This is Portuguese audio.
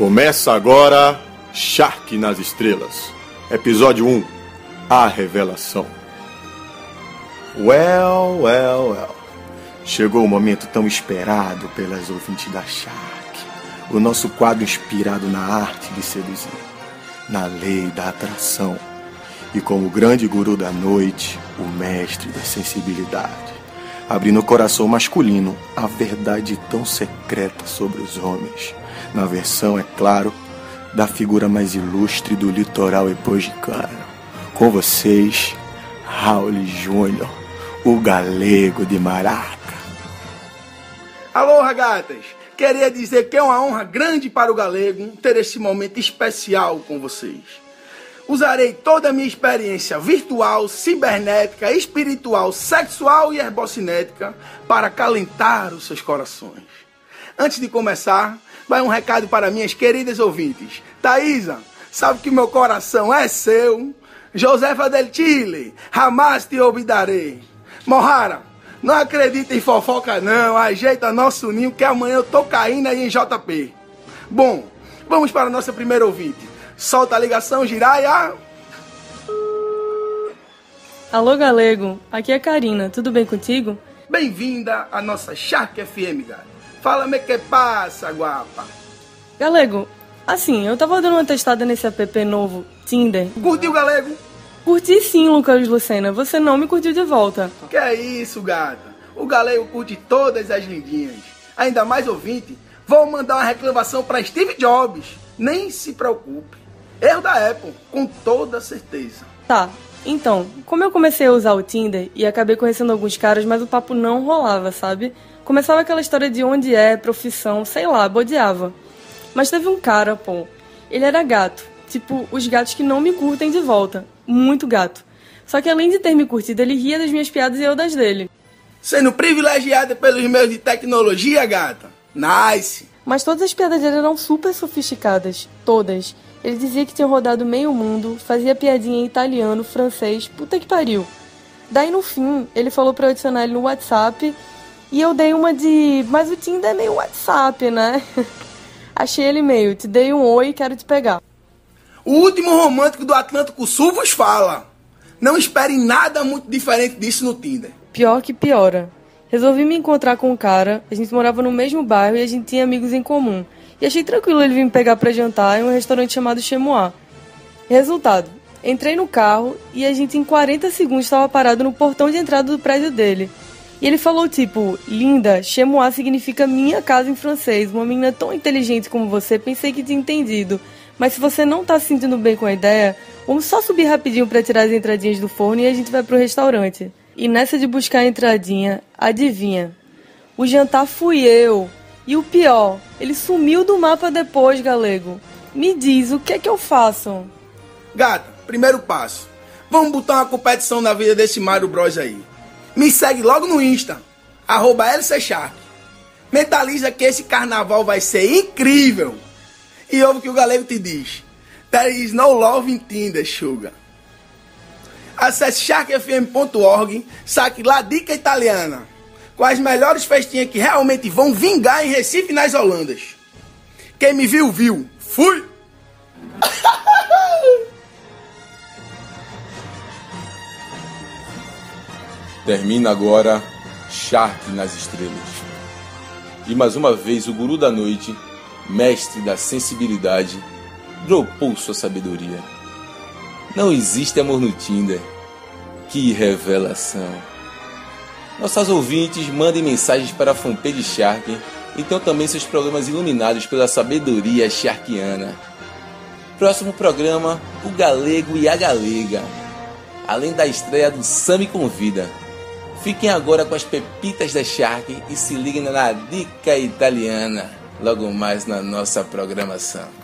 Começa agora Shark nas Estrelas, episódio 1 A Revelação. Well, well, well. Chegou o momento tão esperado pelas ouvintes da Shark. O nosso quadro inspirado na arte de seduzir, na lei da atração. E como grande guru da noite, o mestre da sensibilidade. Abrindo o coração masculino a verdade tão secreta sobre os homens. Na versão, é claro, da figura mais ilustre do litoral epogicano. Com vocês, Raul Júnior, o galego de Maraca. Alô, ragatas! Queria dizer que é uma honra grande para o galego ter esse momento especial com vocês. Usarei toda a minha experiência virtual, cibernética, espiritual, sexual e herbocinética para acalentar os seus corações. Antes de começar, vai um recado para minhas queridas ouvintes. Thaisa, sabe que meu coração é seu. Josefa del Chile, jamás te olvidarei. Mohara, não acredita em fofoca não, ajeita nosso ninho que amanhã eu tô caindo aí em JP. Bom, vamos para a nossa primeira ouvinte. Solta a ligação, Jiraya. Alô, Galego. Aqui é a Karina. Tudo bem contigo? Bem-vinda à nossa Shark FM, galera. Fala-me que passa, guapa. Galego, assim, eu tava dando uma testada nesse app novo, Tinder. Curtiu, galego? Curti sim, Lucas Lucena. Você não me curtiu de volta. Que é isso, gata? O galego curte todas as lindinhas. Ainda mais ouvinte, vou mandar uma reclamação para Steve Jobs. Nem se preocupe. Erro da Apple, com toda certeza. Tá, então, como eu comecei a usar o Tinder e acabei conhecendo alguns caras, mas o papo não rolava, sabe? Começava aquela história de onde é, profissão, sei lá, bodeava. Mas teve um cara, pô, ele era gato. Tipo, os gatos que não me curtem de volta. Muito gato. Só que além de ter me curtido, ele ria das minhas piadas e eu das dele. Sendo privilegiada pelos meios de tecnologia, gata. Nice. Mas todas as piadas dele eram super sofisticadas. Todas. Ele dizia que tinha rodado meio mundo, fazia piadinha em italiano, francês, puta que pariu. Daí no fim, ele falou pra eu adicionar ele no WhatsApp e eu dei uma de. Mas o Tinder é meio WhatsApp, né? Achei ele meio, te dei um oi quero te pegar. O último romântico do Atlântico Sul vos fala. Não espere nada muito diferente disso no Tinder. Pior que piora. Resolvi me encontrar com um cara, a gente morava no mesmo bairro e a gente tinha amigos em comum. E achei tranquilo ele vir me pegar para jantar em um restaurante chamado Chemois. Resultado, entrei no carro e a gente em 40 segundos estava parado no portão de entrada do prédio dele. E ele falou tipo, linda, Chemois significa minha casa em francês. Uma menina tão inteligente como você, pensei que tinha entendido. Mas se você não tá se sentindo bem com a ideia, vamos só subir rapidinho para tirar as entradinhas do forno e a gente vai pro restaurante. E nessa de buscar a entradinha, adivinha? O jantar fui eu. E o pior, ele sumiu do mapa depois, galego. Me diz, o que é que eu faço? Gata, primeiro passo. Vamos botar uma competição na vida desse Mario Bros aí. Me segue logo no Insta, arroba LCShark. Mentaliza que esse carnaval vai ser incrível. E ouve o que o galego te diz. There is no love in Tinder, sugar. Acesse sharkfm.org, saque lá dica italiana. Com as melhores festinhas que realmente vão vingar em Recife nas Holandas. Quem me viu, viu. Fui! Termina agora Shark nas Estrelas. E mais uma vez o guru da noite, mestre da sensibilidade, dropou sua sabedoria. Não existe amor no Tinder. Que revelação! Nossas ouvintes mandem mensagens para a fanpage Shark e tenham também seus problemas iluminados pela sabedoria sharkiana. Próximo programa, o Galego e a Galega. Além da estreia do Sami Convida. Fiquem agora com as pepitas da Shark e se liguem na dica italiana logo mais na nossa programação.